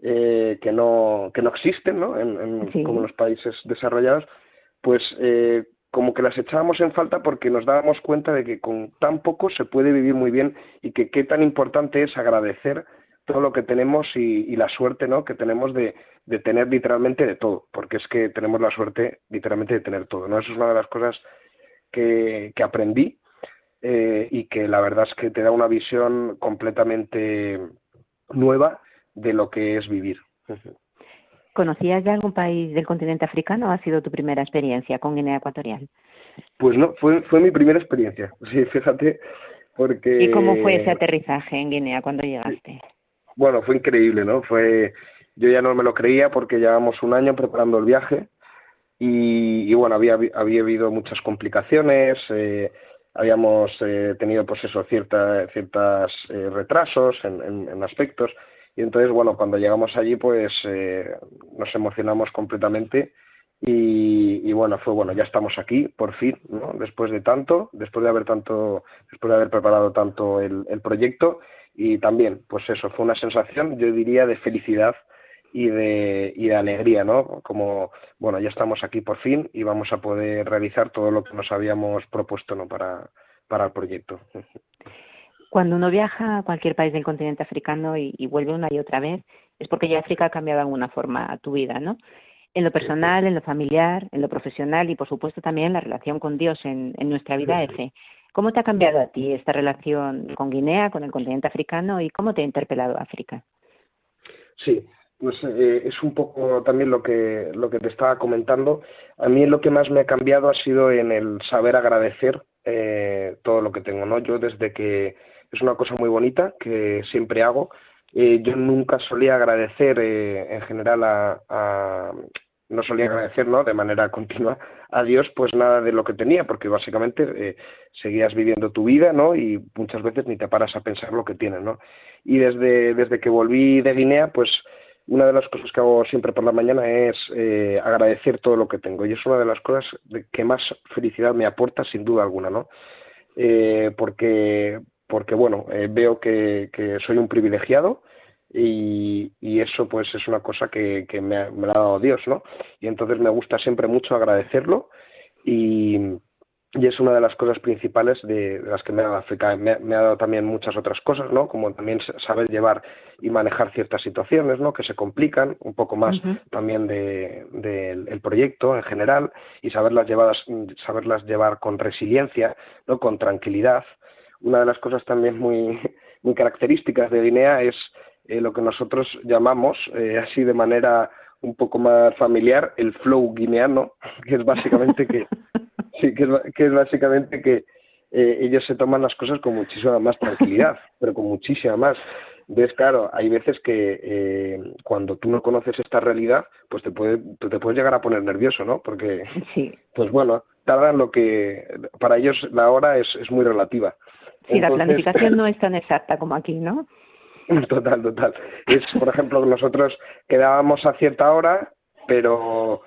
eh, que no que no existen, ¿no? En, en como los países desarrollados, pues eh, como que las echábamos en falta porque nos dábamos cuenta de que con tan poco se puede vivir muy bien y que qué tan importante es agradecer todo lo que tenemos y, la suerte ¿no? que tenemos de, tener literalmente de todo, porque es que tenemos la suerte literalmente de tener todo. ¿no? Es una de las cosas que, aprendí eh, y que la verdad es que te da una visión completamente nueva de lo que es vivir. ¿Conocías ya algún país del continente africano o ha sido tu primera experiencia con Guinea Ecuatorial? Pues no, fue, fue mi primera experiencia. Sí, fíjate, porque... ¿Y cómo fue ese aterrizaje en Guinea cuando llegaste? bueno, fue increíble, ¿no? Fue, yo ya no me lo creía porque llevamos un año preparando el viaje y, bueno, había, había habido muchas complicaciones, eh, habíamos eh, tenido pues eso, cierta, ciertas eh, retrasos en, en, aspectos y entonces, bueno, cuando llegamos allí pues nos emocionamos completamente y, y, bueno, fue bueno, ya estamos aquí, por fin, ¿no? Después de tanto, después de haber tanto, después de haber preparado tanto el, el proyecto y también, pues eso, fue una sensación, yo diría, de felicidad y de, y de alegría, ¿no? Como, bueno, ya estamos aquí por fin y vamos a poder realizar todo lo que nos habíamos propuesto, ¿no? Para, para el proyecto. Cuando uno viaja a cualquier país del continente africano y, vuelve una y otra vez, es porque ya África ha cambiado de alguna forma tu vida, ¿no? En lo personal, en lo familiar, en lo profesional y, por supuesto, también en la relación con Dios en, en nuestra vida de fe. ¿Cómo te ha cambiado a ti esta relación con Guinea, con el continente africano y cómo te ha interpelado África? Sí, pues eh, es un poco también lo que lo que te estaba comentando. A mí lo que más me ha cambiado ha sido en el saber agradecer eh, todo lo que tengo, ¿no? Yo desde que es una cosa muy bonita que siempre hago. Eh, yo nunca solía agradecer en general a, no solía agradecer ¿no? de manera continua a Dios pues nada de lo que tenía, porque básicamente eh, seguías viviendo tu vida ¿no? y muchas veces ni te paras a pensar lo que tienes. ¿no? Y desde, desde que volví de Guinea, pues una de las cosas que hago siempre por la mañana es eh, agradecer todo lo que tengo y es una de las cosas que más felicidad me aporta sin duda alguna, ¿no? Eh, porque, porque bueno, veo que, que soy un privilegiado, y, y, eso pues es una cosa que, que me, ha, me, ha, dado Dios, ¿no? Y entonces me gusta siempre mucho agradecerlo y, y es una de las cosas principales de, las que me ha dado África. Me, me, ha dado también muchas otras cosas, ¿no? Como también saber llevar y manejar ciertas situaciones, ¿no? Que se complican un poco más uh -huh. también del de, el proyecto en general y saberlas, llevadas, saberlas llevar con resiliencia, ¿no? Con tranquilidad. Una de las cosas también muy, muy características de Guinea es eh, lo que nosotros llamamos, eh, así de manera un poco más familiar, el flow guineano, que es básicamente que, sí, que es, que es básicamente que eh, ellos se toman las cosas con muchísima más tranquilidad, pero con muchísima más. Ves, claro, hay veces que eh, cuando tú no conoces esta realidad, pues te, puede, te puedes llegar a poner nervioso, ¿no? Porque, sí. pues bueno, tardan lo que, para ellos la hora es, es muy relativa. Sí, Entonces, la planificación no es tan exacta como aquí, ¿no? Total, total. Es, por ejemplo, nosotros quedábamos a cierta hora, pero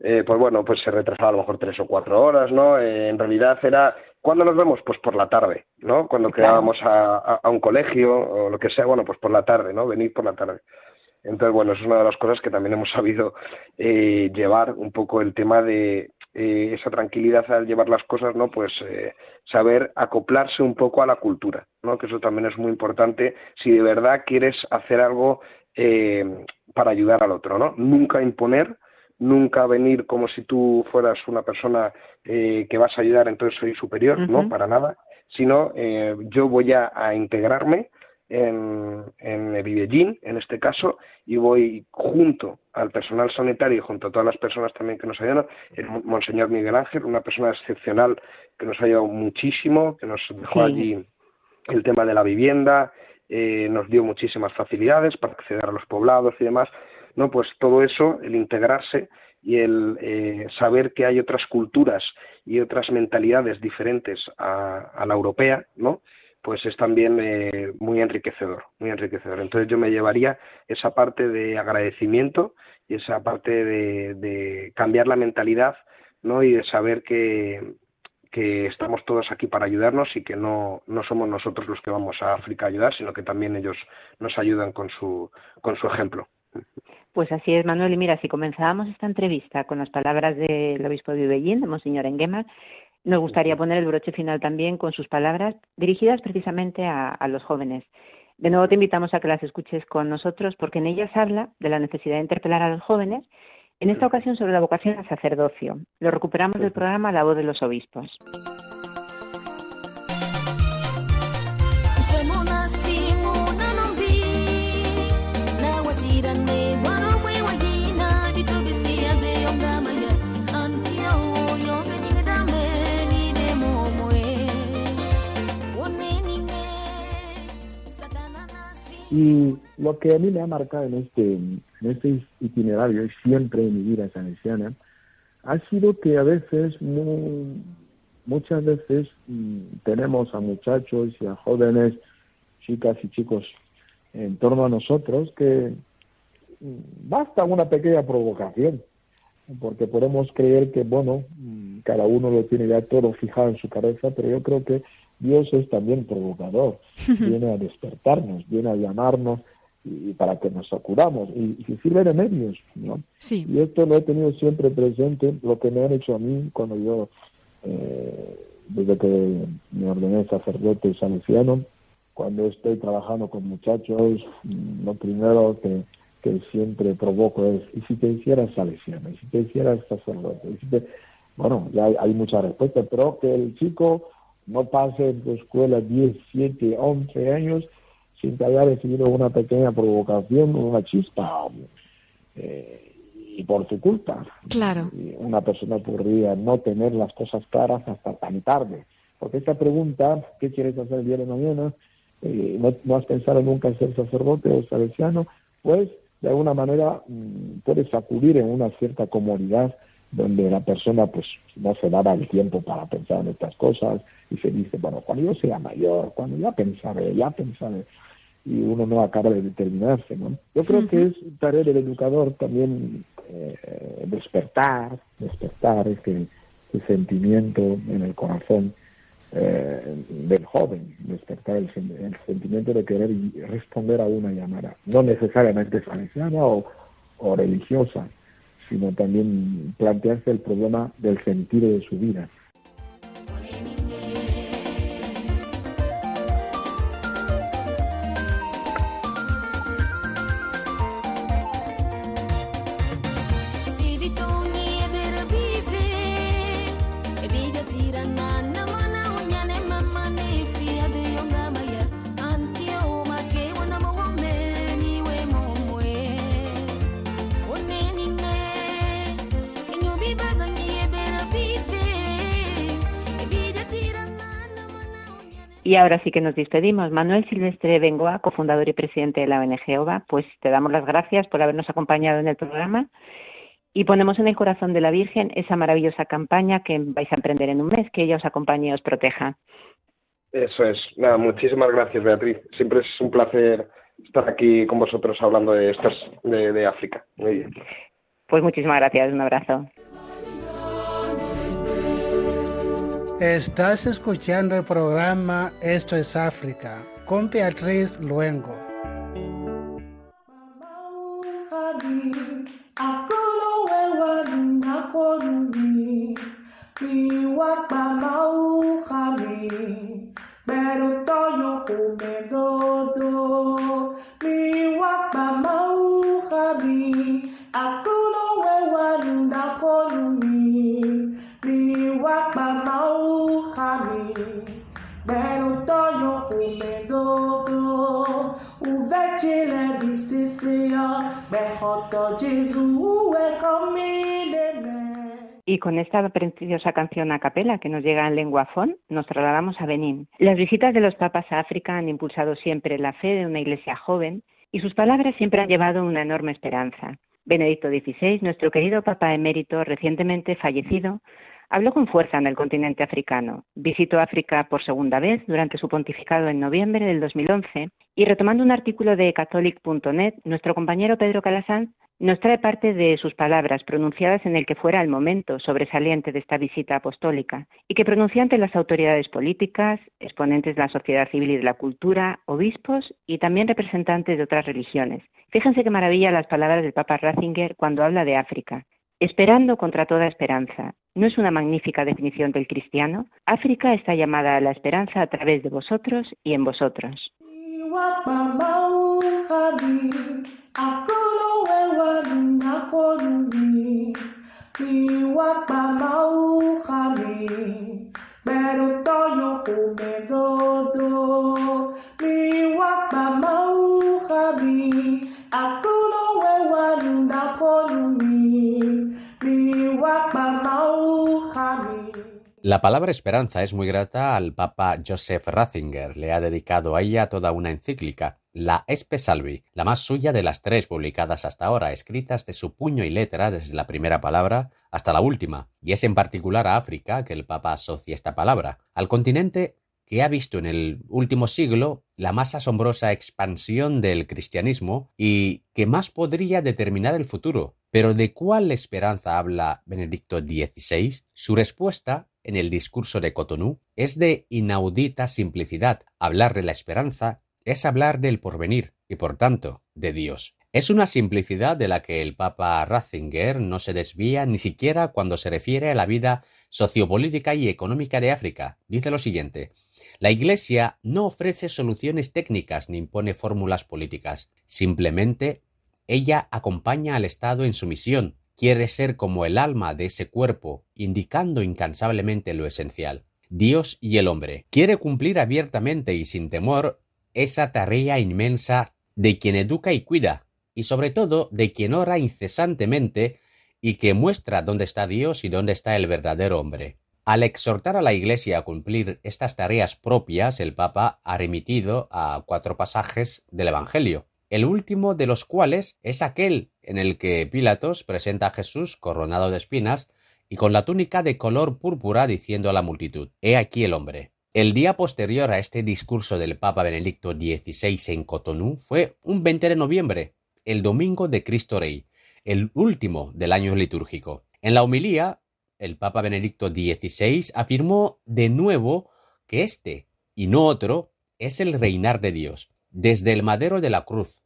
eh, pues bueno, pues se retrasaba a lo mejor tres o cuatro horas, ¿no? Eh, en realidad era, ¿cuándo nos vemos? Pues por la tarde, ¿no? Cuando quedábamos a, a, a, un colegio o lo que sea, bueno, pues por la tarde, ¿no? Venir por la tarde. Entonces, bueno, es una de las cosas que también hemos sabido eh, llevar un poco el tema de eh, esa tranquilidad al llevar las cosas, ¿no? Pues eh, saber acoplarse un poco a la cultura, ¿no? Que eso también es muy importante si de verdad quieres hacer algo eh, para ayudar al otro, ¿no? Nunca imponer, nunca venir como si tú fueras una persona eh, que vas a ayudar, entonces soy superior, uh -huh. ¿no? Para nada, sino eh, yo voy a, a integrarme en, en en este caso, y voy junto al personal sanitario y junto a todas las personas también que nos ayudan, el Monseñor Miguel Ángel, una persona excepcional que nos ha ayudado muchísimo, que nos dejó sí. allí el tema de la vivienda, eh, nos dio muchísimas facilidades para acceder a los poblados y demás, ¿no? Pues todo eso, el integrarse y el eh, saber que hay otras culturas y otras mentalidades diferentes a, a la europea, ¿no? Pues es también eh, muy enriquecedor, muy enriquecedor. Entonces yo me llevaría esa parte de agradecimiento y esa parte de, cambiar la mentalidad, ¿no? Y de saber que, que estamos todos aquí para ayudarnos y que no, no somos nosotros los que vamos a África a ayudar, sino que también ellos nos ayudan con su, con su ejemplo. Pues así es, Manuel. Y mira, si comenzábamos esta entrevista con las palabras del obispo de Ubellín, de Monseñor Enguema, nos gustaría poner el broche final también con sus palabras dirigidas precisamente a, los jóvenes. De nuevo te invitamos a que las escuches con nosotros porque en ellas habla de la necesidad de interpelar a los jóvenes, en esta ocasión sobre la vocación al sacerdocio. Lo recuperamos del programa La voz de los obispos. Y lo que a mí me ha marcado en este, en este itinerario, y siempre en mi vida salesiana, ha sido que a veces, muchas veces mm, tenemos a muchachos y a jóvenes, chicas y chicos en torno a nosotros que mm, basta una pequeña provocación, porque podemos creer que, bueno, mm, cada uno lo tiene ya todo fijado en su cabeza, pero yo creo que Dios es también provocador, viene a despertarnos, viene a llamarnos y, para que nos acudamos y, y sirve de medios, ¿no? Y esto lo he tenido siempre presente, lo que me han hecho a mí cuando yo, eh, desde que me ordené sacerdote salesiano, cuando estoy trabajando con muchachos, lo primero que, que siempre provoco es, ¿y si te hicieras salesiano? ¿Y si te hicieras sacerdote? ¿Y si Bueno, ya hay, hay muchas respuestas, pero que el chico no pase en tu escuela 10, 7, 11 años sin que haya recibido una pequeña provocación, una chispa, eh, y por tu culpa. Claro. Una persona podría no tener las cosas claras hasta tan tarde. Porque esta pregunta, ¿qué quieres hacer el día de mañana? Eh, no, has pensado nunca en ser sacerdote o salesiano, pues de alguna manera mm, puedes acudir en una cierta comodidad donde la persona pues no se daba el tiempo para pensar en estas cosas y se dice, bueno, cuando yo sea mayor, cuando ya pensaré, ya pensaré, y uno no acaba de determinarse, ¿no? Yo creo que es tarea del educador también eh, despertar, despertar este, este, sentimiento en el corazón eh, del joven, despertar el, sentimiento de querer responder a una llamada, no necesariamente salesiana o, o religiosa, sino también plantearse el problema del sentido de su vida. Y ahora sí que nos despedimos. Manuel Silvestre Bengoa, cofundador y presidente de la ONG OVA, pues te damos las gracias por habernos acompañado en el programa y ponemos en el corazón de la Virgen esa maravillosa campaña que vais a emprender en un mes, que ella os acompañe y os proteja. Eso es. Nada, muchísimas gracias, Beatriz. Siempre es un placer estar aquí con vosotros hablando de estas de, de África. Muy bien. Pues muchísimas gracias. Un abrazo. Estás escuchando el programa Esto es África con Beatriz Luengo. Mi Y con esta preciosa canción a capela que nos llega en lengua fon, nos trasladamos a Benín. Las visitas de los papas a África han impulsado siempre la fe de una iglesia joven y sus palabras siempre han llevado una enorme esperanza. Benedicto XVI, nuestro querido Papa emérito recientemente fallecido, habló con fuerza en el continente africano. Visitó África por segunda vez durante su pontificado en noviembre del 2011 y retomando un artículo de catholic.net, nuestro compañero Pedro Calasán Nos trae parte de sus palabras pronunciadas en el que fuera el momento sobresaliente de esta visita apostólica y que pronunció ante las autoridades políticas, exponentes de la sociedad civil y de la cultura, obispos y también representantes de otras religiones. Fíjense qué maravilla las palabras del Papa Ratzinger cuando habla de África. Esperando contra toda esperanza. ¿No es una magnífica definición del cristiano? África está llamada a la esperanza a través de vosotros y en vosotros. La palabra esperanza es muy grata al Papa Joseph Ratzinger. Le ha dedicado a ella toda una encíclica, la Espe Salvi, la más suya de las tres publicadas hasta ahora, escritas de su puño y letra desde la primera palabra hasta la última. Y es en particular a África que el Papa asocia esta palabra, al continente que ha visto en el último siglo la más asombrosa expansión del cristianismo y que más podría determinar el futuro. Pero ¿de cuál esperanza habla Benedicto XVI? Su respuesta en el discurso de Cotonou es de inaudita simplicidad. Hablar de la esperanza es hablar del porvenir y por tanto de Dios. Es una simplicidad de la que el Papa Ratzinger no se desvía ni siquiera cuando se refiere a la vida sociopolítica y económica de África. Dice lo siguiente la Iglesia no ofrece soluciones técnicas ni impone fórmulas políticas. Simplemente ella acompaña al Estado en su misión, quiere ser como el alma de ese cuerpo, indicando incansablemente lo esencial. Dios y el hombre. Quiere cumplir abiertamente y sin temor esa tarea inmensa de quien educa y cuida, y sobre todo de quien ora incesantemente y que muestra dónde está Dios y dónde está el verdadero hombre. Al exhortar a la Iglesia a cumplir estas tareas propias, el Papa ha remitido a cuatro pasajes del Evangelio el último de los cuales es aquel en el que Pilatos presenta a Jesús coronado de espinas y con la túnica de color púrpura diciendo a la multitud, He aquí el hombre. El día posterior a este discurso del Papa Benedicto XVI en Cotonou fue un 20 de noviembre, el domingo de Cristo Rey, el último del año litúrgico. En la homilía, el Papa Benedicto XVI afirmó de nuevo que este, y no otro, es el reinar de Dios, desde el madero de la cruz,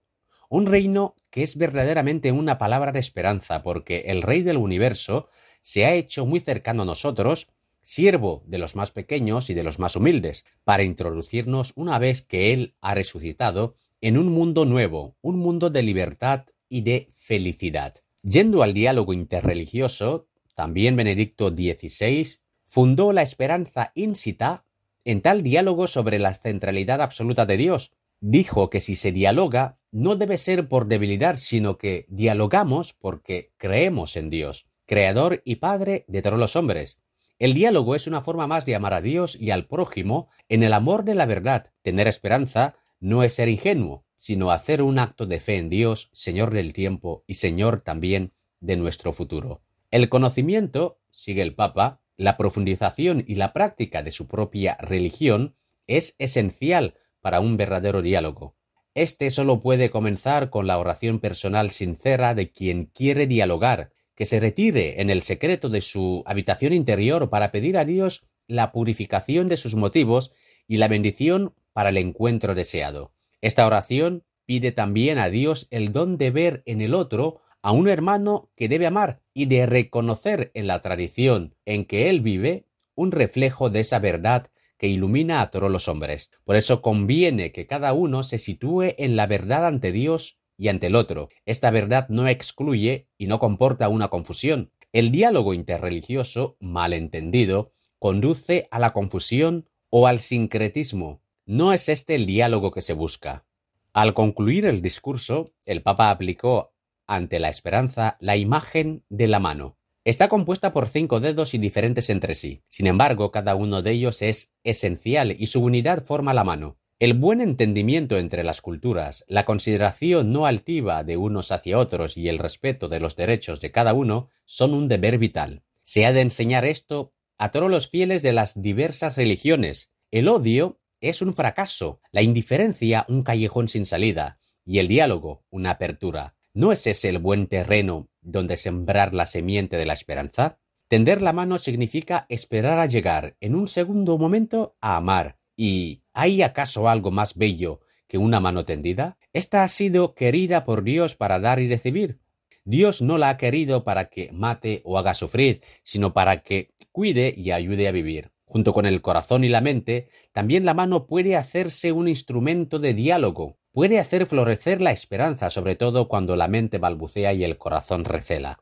un reino que es verdaderamente una palabra de esperanza, porque el Rey del universo se ha hecho muy cercano a nosotros, siervo de los más pequeños y de los más humildes, para introducirnos una vez que Él ha resucitado en un mundo nuevo, un mundo de libertad y de felicidad. Yendo al diálogo interreligioso, también Benedicto XVI fundó la esperanza íncita en tal diálogo sobre la centralidad absoluta de Dios, dijo que si se dialoga no debe ser por debilidad, sino que dialogamos porque creemos en Dios, Creador y Padre de todos los hombres. El diálogo es una forma más de amar a Dios y al prójimo en el amor de la verdad. Tener esperanza no es ser ingenuo, sino hacer un acto de fe en Dios, Señor del tiempo y Señor también de nuestro futuro. El conocimiento, sigue el Papa, la profundización y la práctica de su propia religión es esencial para un verdadero diálogo. Este solo puede comenzar con la oración personal sincera de quien quiere dialogar, que se retire en el secreto de su habitación interior para pedir a Dios la purificación de sus motivos y la bendición para el encuentro deseado. Esta oración pide también a Dios el don de ver en el otro a un hermano que debe amar y de reconocer en la tradición en que él vive un reflejo de esa verdad que ilumina a todos los hombres. Por eso conviene que cada uno se sitúe en la verdad ante Dios y ante el otro. Esta verdad no excluye y no comporta una confusión. El diálogo interreligioso, mal entendido, conduce a la confusión o al sincretismo. No es este el diálogo que se busca. Al concluir el discurso, el Papa aplicó ante la esperanza la imagen de la mano. Está compuesta por cinco dedos y diferentes entre sí. Sin embargo, cada uno de ellos es esencial y su unidad forma la mano. El buen entendimiento entre las culturas, la consideración no altiva de unos hacia otros y el respeto de los derechos de cada uno son un deber vital. Se ha de enseñar esto a todos los fieles de las diversas religiones. El odio es un fracaso, la indiferencia un callejón sin salida y el diálogo una apertura. ¿No es ese el buen terreno donde sembrar la semiente de la esperanza? Tender la mano significa esperar a llegar en un segundo momento a amar. ¿Y hay acaso algo más bello que una mano tendida? Esta ha sido querida por Dios para dar y recibir. Dios no la ha querido para que mate o haga sufrir, sino para que cuide y ayude a vivir. Junto con el corazón y la mente, también la mano puede hacerse un instrumento de diálogo, puede hacer florecer la esperanza, sobre todo cuando la mente balbucea y el corazón recela.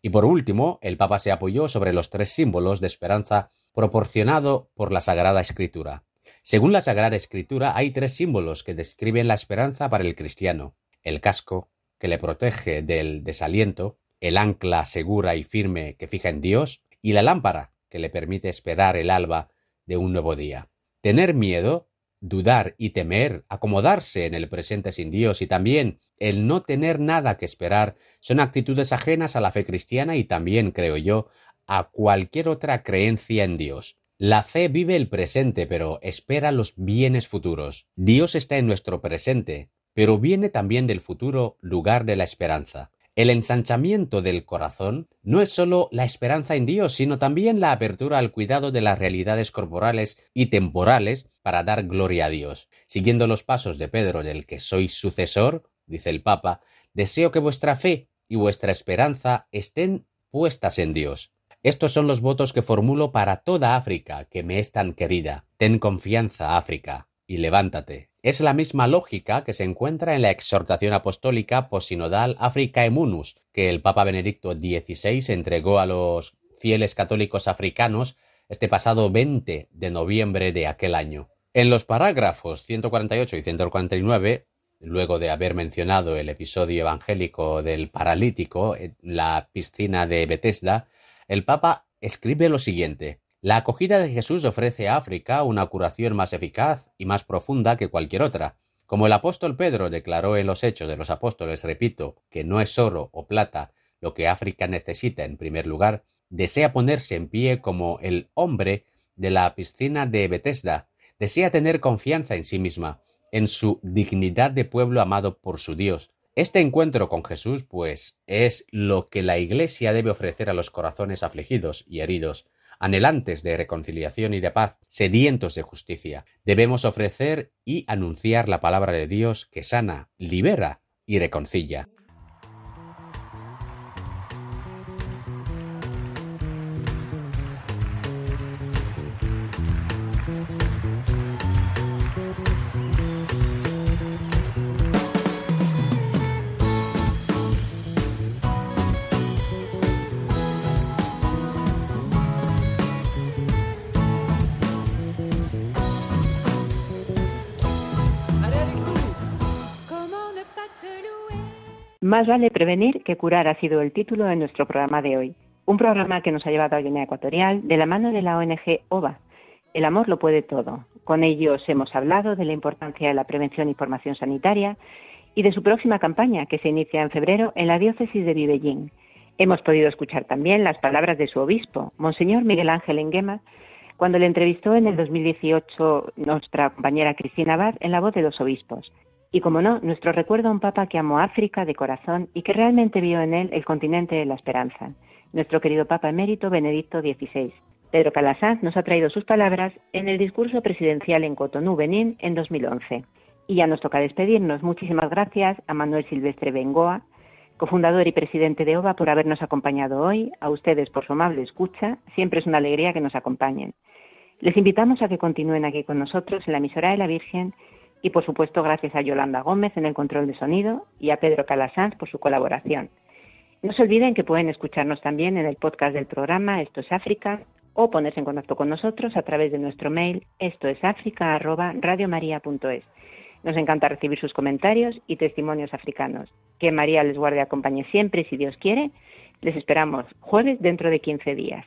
Y por último, el Papa se apoyó sobre los tres símbolos de esperanza proporcionado por la Sagrada Escritura. Según la Sagrada Escritura, hay tres símbolos que describen la esperanza para el cristiano. El casco, que le protege del desaliento, el ancla segura y firme que fija en Dios, y la lámpara, que le permite esperar el alba de un nuevo día. Tener miedo, dudar y temer, acomodarse en el presente sin Dios y también el no tener nada que esperar son actitudes ajenas a la fe cristiana y también, creo yo, a cualquier otra creencia en Dios. La fe vive el presente, pero espera los bienes futuros. Dios está en nuestro presente, pero viene también del futuro lugar de la esperanza. El ensanchamiento del corazón no es sólo la esperanza en Dios, sino también la apertura al cuidado de las realidades corporales y temporales para dar gloria a Dios. Siguiendo los pasos de Pedro del que soy sucesor, dice el Papa, deseo que vuestra fe y vuestra esperanza estén puestas en Dios. Estos son los votos que formulo para toda África, que me es tan querida. Ten confianza, África, y levántate. Es la misma lógica que se encuentra en la exhortación apostólica posinodal Africa Emunus, que el Papa Benedicto XVI entregó a los fieles católicos africanos este pasado 20 de noviembre de aquel año. En los parágrafos 148 y 149, luego de haber mencionado el episodio evangélico del paralítico en la piscina de Bethesda, el Papa escribe lo siguiente la acogida de Jesús ofrece a África una curación más eficaz y más profunda que cualquier otra. Como el apóstol Pedro declaró en los Hechos de los Apóstoles, repito, que no es oro o plata lo que África necesita en primer lugar, desea ponerse en pie como el hombre de la piscina de Bethesda, desea tener confianza en sí misma, en su dignidad de pueblo amado por su Dios. Este encuentro con Jesús, pues, es lo que la Iglesia debe ofrecer a los corazones afligidos y heridos, anhelantes de reconciliación y de paz, sedientos de justicia. Debemos ofrecer y anunciar la palabra de Dios que sana, libera y reconcilia. Más vale prevenir que curar ha sido el título de nuestro programa de hoy. Un programa que nos ha llevado a Guinea Ecuatorial de la mano de la ONG OVA. El amor lo puede todo. Con ellos hemos hablado de la importancia de la prevención y formación sanitaria y de su próxima campaña que se inicia en febrero en la diócesis de Vivellín. Hemos podido escuchar también las palabras de su obispo, Monseñor Miguel Ángel Enguema, cuando le entrevistó en el 2018 nuestra compañera Cristina Abad en la voz de los obispos. Y como no, nuestro recuerdo a un Papa que amó África de corazón y que realmente vio en él el continente de la esperanza, nuestro querido Papa emérito Benedicto XVI. Pedro Calasanz nos ha traído sus palabras en el discurso presidencial en Cotonou, Benín, en 2011. Y ya nos toca despedirnos. Muchísimas gracias a Manuel Silvestre Bengoa, cofundador y presidente de OVA, por habernos acompañado hoy, a ustedes por su amable escucha. Siempre es una alegría que nos acompañen. Les invitamos a que continúen aquí con nosotros en la emisora de la Virgen y por supuesto gracias a Yolanda Gómez en el control de sonido y a Pedro Calasanz por su colaboración. No se olviden que pueden escucharnos también en el podcast del programa Esto es África o ponerse en contacto con nosotros a través de nuestro mail esto es Nos encanta recibir sus comentarios y testimonios africanos. Que María les guarde y acompañe siempre si Dios quiere, les esperamos jueves dentro de 15 días.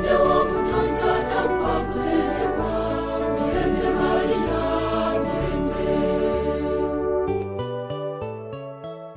Lord.